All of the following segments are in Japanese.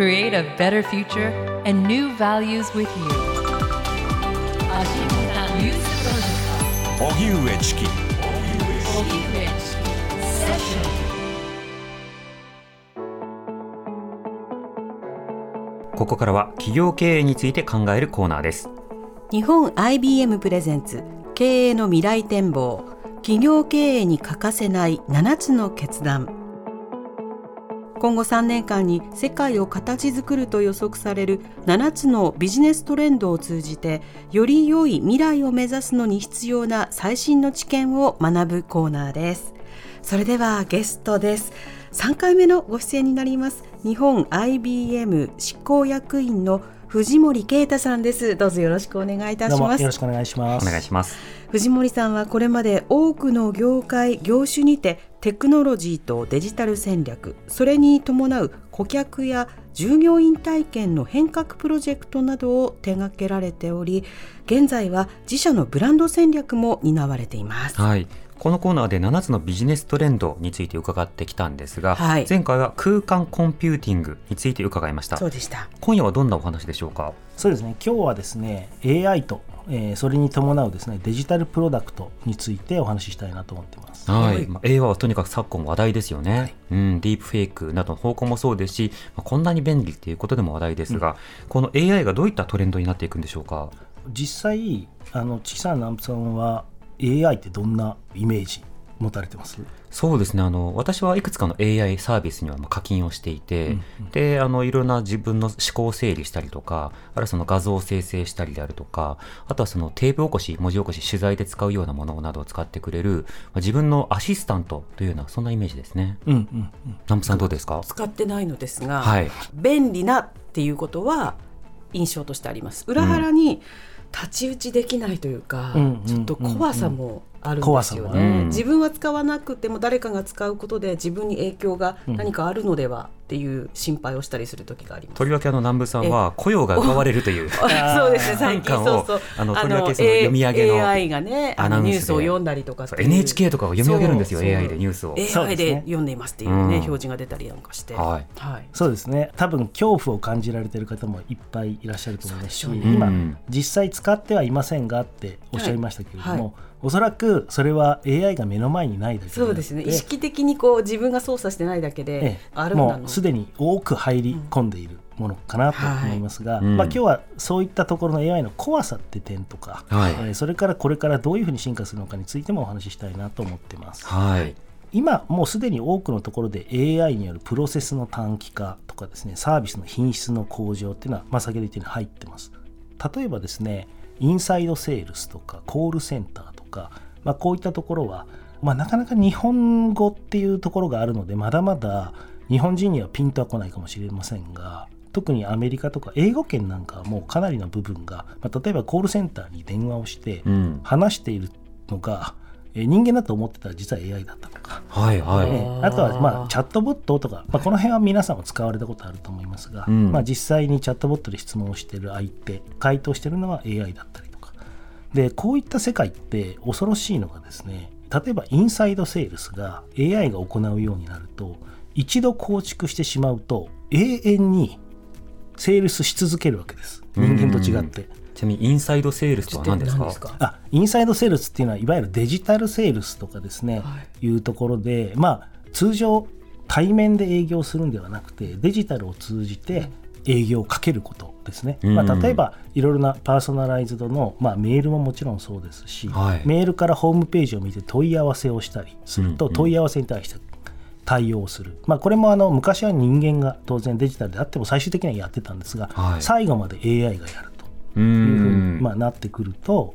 create a better future and new values with you. ここからは企業経営について考えるコーナーです。日本 IBM プレゼンツ経営の未来展望。企業経営に欠かせない7つの決断今後3年間に世界を形作ると予測される7つのビジネストレンドを通じてより良い未来を目指すのに必要な最新の知見を学ぶコーナーです。それではゲストです。3回目のご出演になります。日本 IBM 執行役員の藤森啓太さんです。どうぞよろしくお願いいたします。もよろしくお願いします。お願いします。藤森さんはこれまで多くの業界業種にてテクノロジーとデジタル戦略それに伴う顧客や従業員体験の変革プロジェクトなどを手掛けられており現在は自社のブランド戦略も担われています。はいこのコーナーで7つのビジネストレンドについて伺ってきたんですが、はい前回は空間コンピューティングについて伺いましたそうでした今夜はどんなお話でしょうか？そうですね。今日はですね、AI と、えーそれに伴うですね、デジタルプロダクトについてお話ししたいなと思ってます。はい、はい。まあ、AI はとにかく昨今話題ですよね、はい。うん、ディープフェイクなどの方向もそうですし、まあ、こんなに便利っていうことでも話題ですが、この AI がどういったトレンドになっていくんでしょうか？実際、あの、チキさん、ナンプさんは AI ってどんなイメージ持たれてます？そうですね。あの私はいくつかの AI サービスにはまあ課金をしていて、であのいろんな自分の思考を整理したりとかあるいはその画像を生成したりであるとかあとはそのテープ起こし文字起こし取材で使うようなものなどを使ってくれる、まあ自分のアシスタントというようなそんなイメージですね。うんうんうん。南部さんどうですか？使ってないのですが、はい。便利なっていうことは印象としてあります。裏腹に太刀打ちできないというか、うん。ちょっと怖さもあるんですよね、る。自分は使わなくても誰かが使うことで自分に影響が何かあるのではっていう心配をしたりする時があります。とりわけあの南部さんは雇用が奪われるという。そうですね最近。そうそう。あのとりわけその読み上げの AI がねあアナウンスで。のニュースを読んだりとか NHK とかを読み上げるんですよ AI でニュースを。AI で読んでいますっていうね、うん。表示が出たりなんかして。はい。はい。そうですね。多分恐怖を感じられている方もいっぱいいらっしゃると思いますし、そうでしょうね。今、うん実際使ってはいませんがっておっしゃいましたけれども、はい。はいおそらくそれは AI が目の前にないだけでそうですね。意識的にこう自分が操作してないだけで、ええあるんだもうすでに多く入り込んでいるものかなと思いますが、はい。うん。まあ、今日はそういったところの AI の怖さって点とか、はい。えーそれからこれからどういうふうに進化するのかについてもお話ししたいなと思ってます。はい。今もうすでに多くのところで AI によるプロセスの短期化とかですねサービスの品質の向上っていうのは、まあ、先ほど言ったように入ってます。例えばですねインサイドセールスとかコールセンターとか、まあ、こういったところは、まあ、なかなか日本語っていうところがあるのでまだまだ日本人にはピンとは来ないかもしれませんが特にアメリカとか英語圏なんかはもうかなりの部分が、まあ、例えばコールセンターに電話をしてうん。話しているのが、えー人間だと思ってたら実は AI だったとか。はいはい、ええあとは、まあ、チャットボットとか、まあ、この辺は皆さんも使われたことあると思いますが、うん。まあ、実際にチャットボットで質問をしている相手回答しているのは AI だったりでこういった世界って恐ろしいのがですね例えばインサイドセールスが AI が行うようになると一度構築してしまうと永遠にセールスし続けるわけです。人間と違って。ちなみにインサイドセールスとは何ですか？何ですか？あインサイドセールスっていうのはいわゆるデジタルセールスとかですね、、はい。うところでまあ通常対面で営業するんではなくてデジタルを通じて営業をかけることですね、うん。まあ、例えばいろいろなパーソナライズドの、まあ、メールももちろんそうですし、はい。メールからホームページを見て問い合わせをしたりすると、うんうん。問い合わせに対して対応する、まあ、これもあの昔は人間が当然デジタルであっても最終的にはやってたんですが、はい。最後まで AI がやると。ういうふうに、んまあ、なってくると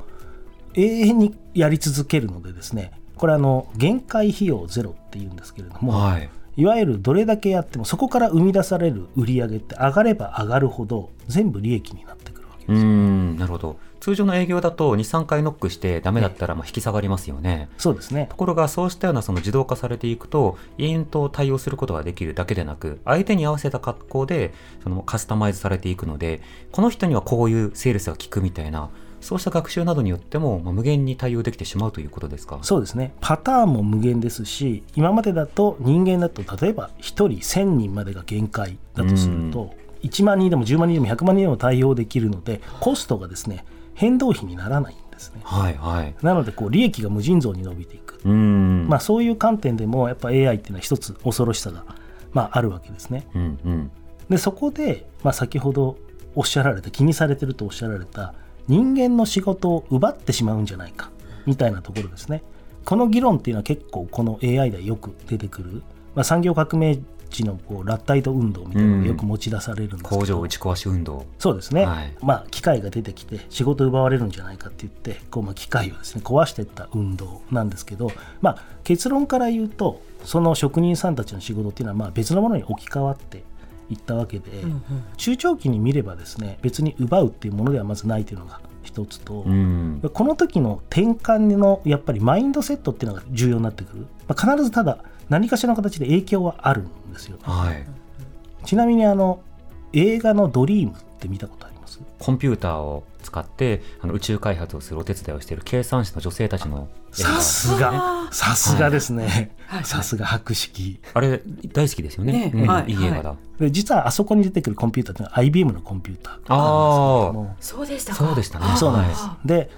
永遠にやり続けるのでですねこれあの限界費用ゼロっていうんですけれども、はいいわゆるどれだけやってもそこから生み出される売り上げって上がれば上がるほど全部利益になってくるわけうですよ。んなるほど。通常の営業だと23回ノックしてダメだったらまあ引き下がりますよね。そうですね。ところがそうしたようなその自動化されていくと永遠と対応することができるだけでなく相手に合わせた格好でそのカスタマイズされていくのでこの人にはこういうセールスが効くみたいなそうした学習などによっても、まあ、無限に対応できてしまうということですか？そうですねパターンも無限ですし今までだと人間だと例えば1人1000人までが限界だとすると1万人でも10万人でも100万人でも対応できるのでコストがですね変動費にならないんですね。はいはい。なのでこう利益が無尽蔵に伸びていく、うん。まあ、そういう観点でもやっぱ AI っていうのは一つ恐ろしさが、まあ、あるわけですね。うんうん。でそこで、まあ、先ほどおっしゃられた気にされてるとおっしゃられた人間の仕事を奪ってしまうんじゃないかみたいなところですね。この議論っていうのは結構この AI でよく出てくる、まあ、産業革命時のこうラッタイト運動みたいなのがよく持ち出されるんですけど、工場打ち壊し運動。そうですね、はい。まあ、機械が出てきて仕事奪われるんじゃないかって言ってこう、まあ、機械をですね壊していった運動なんですけど、まあ、結論から言うとその職人さんたちの仕事っていうのはまあ別のものに置き換わっていったわけで、中長期に見ればですね別に奪うっていうものではまずないというのが一つと、うん。この時の転換のやっぱりマインドセットっていうのが重要になってくる、まあ、必ずただ何かしらの形で影響はあるんですよはい。ちなみにあの映画の「ドリーム」って見たことあコンピューターを使ってあの宇宙開発をするお手伝いをしている計算士の女性たちの映画さすがさすがですねさすが博識あれ大好きですよね。うんねはいいい映画だ。で実はあそこに出てくるコンピューターっていうのは IBM のコンピューターああ、もそうでしたかそうでしたね。そうなんですは。で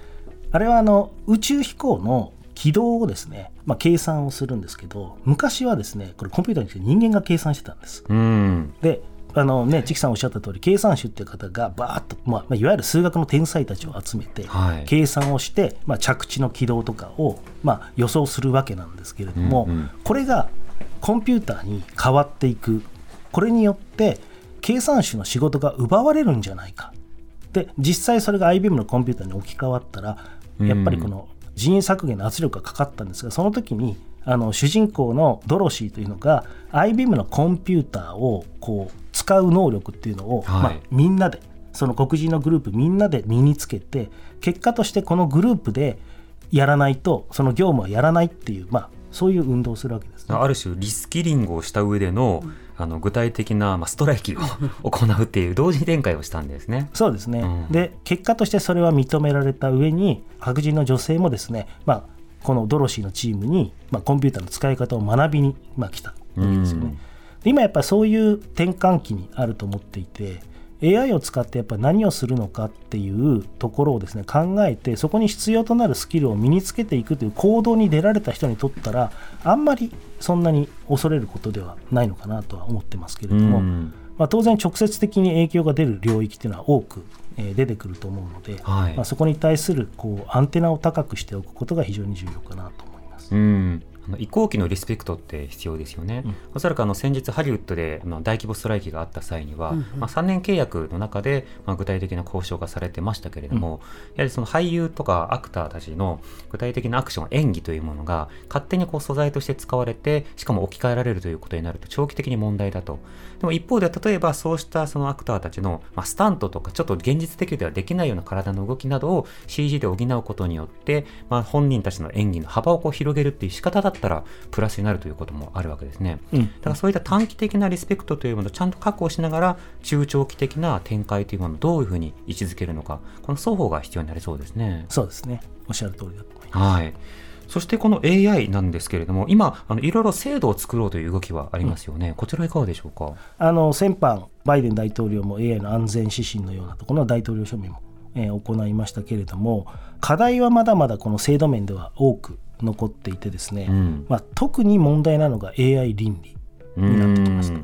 あれはあの宇宙飛行の軌道をですね、まあ、計算をするんですけど昔はですねこれコンピューターにして人間が計算してたんです。い。うん。であのね、チキさんおっしゃった通り計算手っていう方がバーッと、まあ、まあいわゆる数学の天才たちを集めて、はい。計算をして、まあ、着地の軌道とかを、まあ、予想するわけなんですけれども、うんうん。これがコンピューターに変わっていく。これによって計算手の仕事が奪われるんじゃないか。で実際それが IBM のコンピューターに置き換わったらやっぱりこの人員削減の圧力がかかったんですがその時にあの主人公のドロシーというのが IBM のコンピューターをこう使う能力っていうのを、はいまあ、みんなでその黒人のグループみんなで身につけて結果としてこのグループでやらないとその業務はやらないっていう、まあ、そういう運動をするわけです、ね。ある種リスキリングをした上での,、あの具体的な、まあ、ストライキを 行うっていう同時展開をしたんですね。そうですね、うんで結果としてそれは認められた上に白人の女性もですね、まあ、このドロシーのチームに、まあ、コンピューターの使い方を学びに、まあ、来たわけですよね。うんで今やっぱりそういう転換期にあると思っていて AI を使ってやっぱり何をするのかっていうところをですね考えてそこに必要となるスキルを身につけていくという行動に出られた人にとったらあんまりそんなに恐れることではないのかなとは思ってますけれども、うん。まあ、当然直接的に影響が出る領域っていうのは多く、えー出てくると思うので、はい。まあ、そこに対するこうアンテナを高くしておくことが非常に重要かなと思います。うんあの移行期のリスペクトって必要ですよね。うんおそらくあの先日ハリウッドでまあ大規模ストライキがあった際には、うんうんまあ、3年契約の中でまあ具体的な交渉がされてましたけれども、やはりその俳優とかアクターたちの具体的なアクション演技というものが勝手にこう素材として使われてしかも置き換えられるということになると長期的に問題だと。でも一方で例えばそうしたそのアクターたちの、まあ、スタントとかちょっと現実的ではできないような体の動きなどを CG で補うことによって、まあ、本人たちの演技の幅をこう広げるっていう仕方だったらプラスになるということもあるわけですね。うんだからそういった短期的なリスペクトというものをちゃんと確保しながら中長期的な展開というものをどういうふうに位置づけるのかこの双方が必要になりそうですね。そうですねおっしゃる通りだと思います。はい。そしてこの AI なんですけれども、今、あのいろいろ制度を作ろうという動きはありますよね。こちらいかがでしょうか？あの先般、バイデン大統領も AI の安全指針のようなところの大統領署名も、えー行いましたけれども、課題はまだまだこの制度面では多く残っていてですね、うん。まあ、特に問題なのが AI 倫理になってきますと。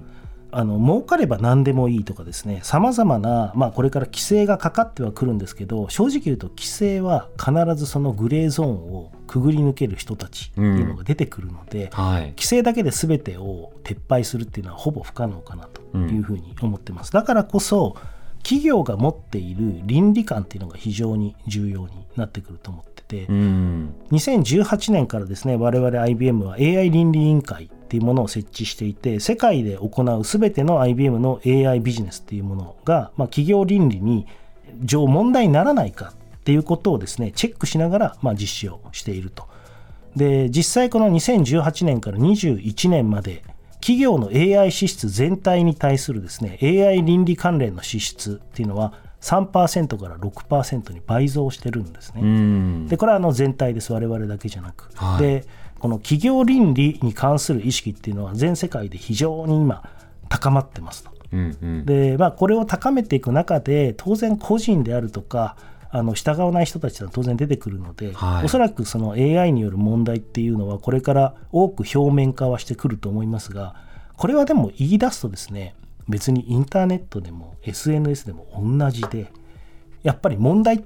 あの儲かれば何でもいいとかですねさまざまな、まあ、これから規制がかかってはくるんですけど正直言うと規制は必ずそのグレーゾーンをくぐり抜ける人たちっていうのが出てくるので、はい。規制だけで全てを撤廃するっていうのはほぼ不可能かなというふうに思ってます、だからこそ企業が持っている倫理観っていうのが非常に重要になってくると思ってて、うん。2018年からですね我々 IBM は AI 倫理委員会っていうものを設置していて世界で行う全ての IBM の AI ビジネスっていうものが、まあ、企業倫理に上問題にならないかっていうことをですねチェックしながら、まあ、実施をしているとで実際この2018年から21年まで企業の AI 支出全体に対するですね AI 倫理関連の支出っていうのは3%から6%に倍増してるんですね。うん。でこれはあの全体です。我々だけじゃなく、はい。でこの企業倫理に関する意識っていうのは全世界で非常に今高まってますと。うんうん。で、まあ、これを高めていく中で当然個人であるとかあの従わない人たちは当然出てくるので、はい。おそらくその AI による問題っていうのはこれから多く表面化はしてくると思いますがこれはでも言い出すとですね別にインターネットでも SNS でも同じでやっぱり問題っ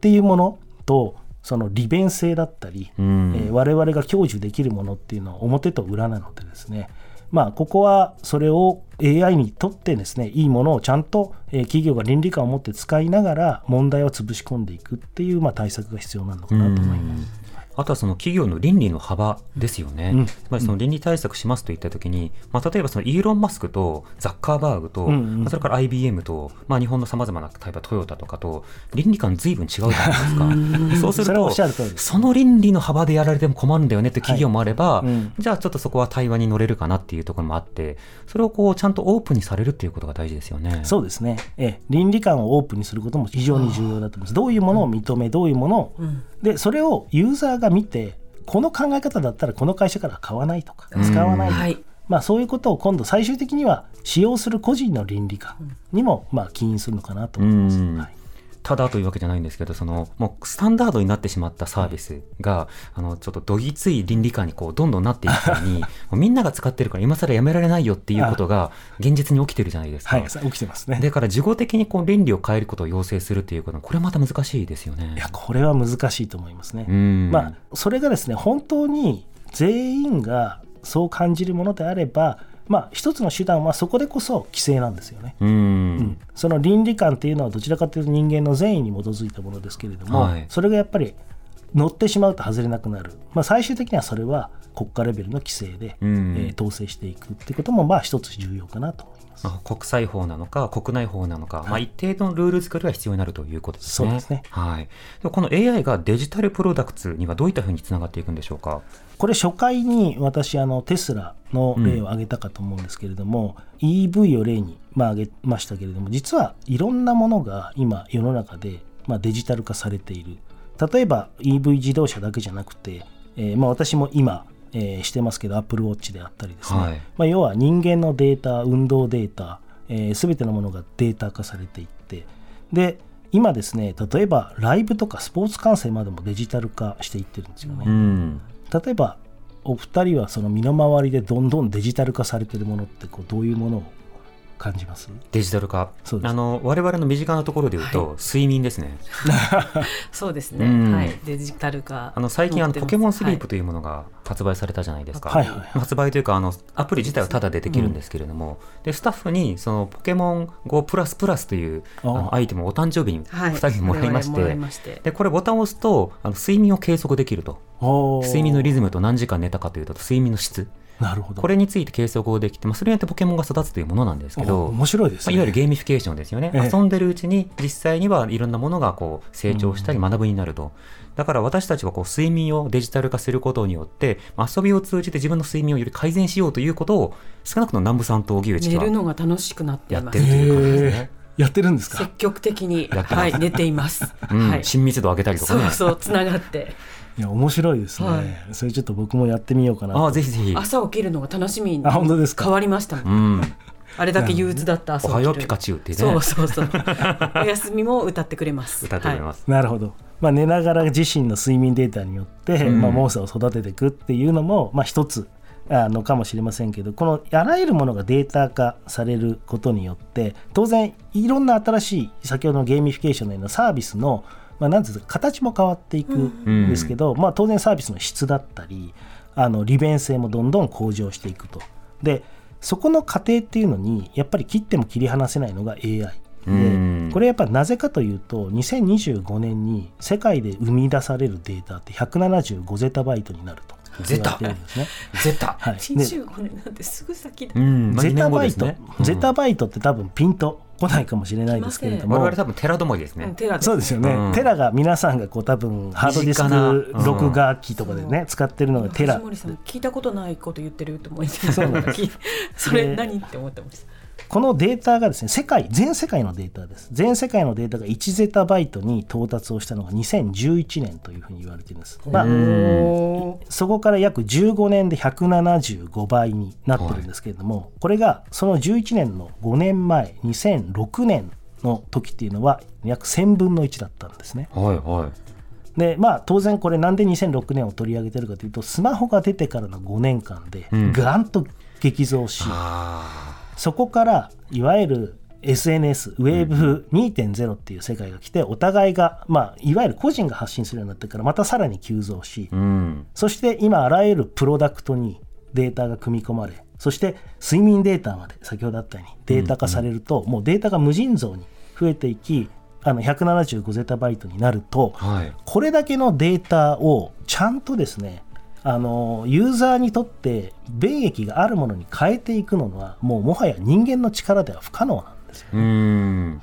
ていうものとその利便性だったり、うんえー我々が享受できるものっていうのは表と裏なのでですねまあここはそれを AI にとってですねいいものをちゃんと、えー企業が倫理観を持って使いながら問題を潰し込んでいくっていう、まあ、対策が必要なのかなと思います。あとはその企業の倫理の幅ですよね。うん。つまりその倫理対策しますといったときに、まあ、例えばそのイーロン・マスクとザッカーバーグと、うんうん。まあそれから IBM と、まあ、日本のさまざまな例えばトヨタとかと倫理観ずいぶん違うじゃないですか。そうするとその倫理の幅でやられても困るんだよねって企業もあれば、はいうん。じゃあちょっとそこは対話に乗れるかなっていうところもあってそれをこうちゃんとオープンにされるっていうことが大事ですよね。そうですね、ええ、倫理観をオープンにすることも非常に重要だと思います。どういうものを認め、どういうものを、でそれをユーザーが見て、この考え方だったらこの会社からは買わないとか、使わないとか、はい。まあ、そういうことを今度、最終的には使用する個人の倫理観にもまあ起因するのかなと思います。うん。はいただというわけじゃないんですけど、その、もうスタンダードになってしまったサービスが、あの、ちょっとどぎつい倫理観にこう、どんどんなっていく際に、もうみんなが使ってるから今更やめられないよっていうことが、現実に起きてるじゃないですか。はい、起きてますね。だから、事後的にこう、倫理を変えることを要請するっていうことは、これまた難しいですよね。いや、これは難しいと思いますね。うん。まあ、それがですね本当に全員がそう感じるものであれば、まあ、一つの手段はそこでこそ規制なんですよね。うん。うんその倫理観っていうのはどちらかというと人間の善意に基づいたものですけれども、はいそれがやっぱり乗ってしまうと外れなくなる、まあ、最終的にはそれは国家レベルの規制で、うんえー統制していくっていうこともまあ一つ重要かなと思います。まあ、国際法なのか、国内法なのか、まあ、一定のルール作りが必要になるということですね。そうですねはい。この AI がデジタルプロダクツにはどういったふうにつながっていくんでしょうか？これ初回に私あのテスラの例を挙げたかと思うんですけれども、EV を例に、まあ、挙げましたけれども実はいろんなものが今世の中で、まあ、デジタル化されている例えば EV 自動車だけじゃなくて、えーまあ、私も今、えーしてますけど Apple Watch であったりですね、はいまあ、要は人間のデータ運動データ、えー、全てのものがデータ化されていってで今ですね例えばライブとかスポーツ観戦までもデジタル化していってるんですよね。うん。例えばお二人はその身の回りでどんどんデジタル化されてるものってこうどういうものを感じます？デジタル化。そうです。あの、我々の身近なところで言うと、睡眠ですね。そうですね、うん。はい、デジタル化。あの、最近、あの、ポケモンスリープはい。というものが発売されたじゃないですか。はいはいはい。発売というか、あの、アプリ自体はタダでできるんですけれども、で、スタッフに、その、ポケモン GO プラスプラスという、ああ。のアイテムをお誕生日にはい。2人にもらいまして、いまして。で、これボタンを押すと、あの、睡眠を計測できると。睡眠のリズムと何時間寝たかというと、睡眠の質。なるほど。これについて計測をできて、まあ、それによってポケモンが育つというものなんですけど、面白いですまあ、ね、いわゆるゲーミフィケーションですよね、ええ。遊んでるうちに実際にはいろんなものがこう成長したり学ぶになると、だから私たちはこう睡眠をデジタル化することによってまあ遊びを通じて自分の睡眠をより改善しようということを少なくとも南部さんと荻内は寝るのが楽しくなってやってるという感じですへね、ーやってるんですか？積極的に、はい、寝ています、うん。はい、親密度を上げたりとかね。そうそうつながって。いや面白いですね、はい。それちょっと僕もやってみようかなああぜひぜひ。朝起きるのが楽しみにあ本当ですか？変わりましたもん、うん。あれだけ憂鬱だった朝起きる。おはようピカチュウってね。そうそうそう。おやすみも歌ってくれます。歌ってくれます、なるほど、まあ、寝ながら自身の睡眠データによって、うん。まあ、モーを育てていくっていうのも、まあ、一つあのかもしれませんけどこのあらゆるものがデータ化されることによって当然いろんな新しい先ほどのゲーミフィケーションのようなサービスの、まあ、なんてか形も変わっていくんですけど、まあ、当然サービスの質だったりあの利便性もどんどん向上していくと。でそこの過程っていうのにやっぱり切っても切り離せないのが AI。うんでこれやっぱなぜかというと2025年に世界で生み出されるデータって175ゼタバイトになるとゼタ。ゼタ。はい、で25年なんてすぐ先だ、うん。まあゼタバイト、ですね。うん。ゼタバイトって多分ピンと来ないかもしれないですけれども。我々多分寺止まりですね、うんテラそうですよね、うん。テラが皆さんがこう多分ハードディスク録画機とかでね、使ってるのがテラ。藤森さん聞いたことないこと言ってると思いてそうなんです。それ何って思ってましたこのデータがですね世界全世界のデータです。全世界のデータが1ゼタバイトに到達をしたのが2011年というふうに言われているんです、まあ、そこから約15年で175倍になってるんですけれども、これがその11年の5年前2006年の時っていうのは約1000分の1だったんですね。はいはい。でまあ当然これなんで2006年を取り上げてるかというとスマホが出てからの5年間でうん。と激増し、あそこからいわゆる SNS、ウェーブ2.0っていう世界が来て、お互いが、まあ、いわゆる個人が発信するようになってから、またさらに急増しー、うん。そして今、あらゆるプロダクトにデータが組み込まれ、そして睡眠データまで、先ほどあったようにデータ化されると、もうデータが無尽蔵に増えていき、あの175ゼタバイトになると、はい。これだけのデータをちゃんとですねあのユーザーにとって便益があるものに変えていくのはもうもはや人間の力では不可能なんですようーん。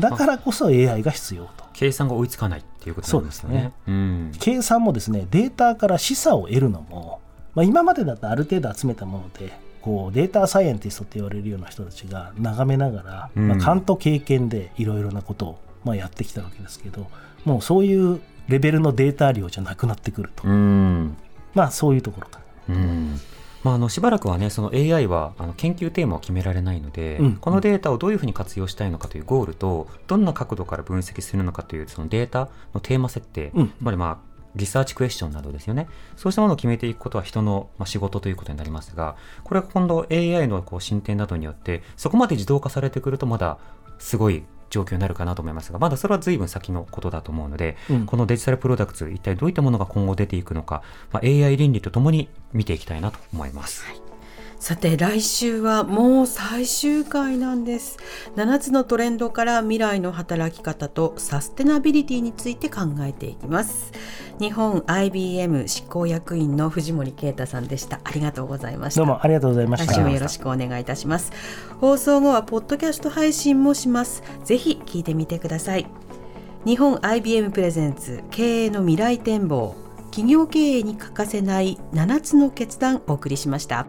だからこそ AI が必要と。計算が追いつかないっていうことなんですね。うん。計算もですねデータから示唆を得るのも、まあ、今までだとある程度集めたものでこうデータサイエンティストって言われるような人たちが眺めながら、うん。まあ、勘と経験でいろいろなことを、まあ、やってきたわけですけどもうそういうレベルのデータ量じゃなくなってくると、うんまあそういうところかうん。まあ、あのしばらくはねその AI はあの研究テーマを決められないので、うん。このデータをどういうふうに活用したいのかというゴールとどんな角度から分析するのかというそのデータのテーマ設定、うん。つまりまあリサーチクエスチョンなどですよね。そうしたものを決めていくことは人のまあ仕事ということになりますがこれが今度 AI のこう進展などによってそこまで自動化されてくるとまだすごい状況になるかなと思いますがまだそれは随分先のことだと思うので、うんこのデジタルプロダクツ一体どういったものが今後出ていくのか、まあ、AI 倫理とともに見ていきたいなと思います。さて来週はもう最終回なんです。7つのトレンドから未来の働き方とサステナビリティについて考えていきます。日本 IBM 執行役員の藤森啓太さんでした。ありがとうございました。どうもありがとうございました。来週もよろしくお願いいたします。放送後はポッドキャスト配信もします。ぜひ聞いてみてください。日本 IBM プレゼンツ経営の未来展望。企業経営に欠かせない7つの決断をお送りしました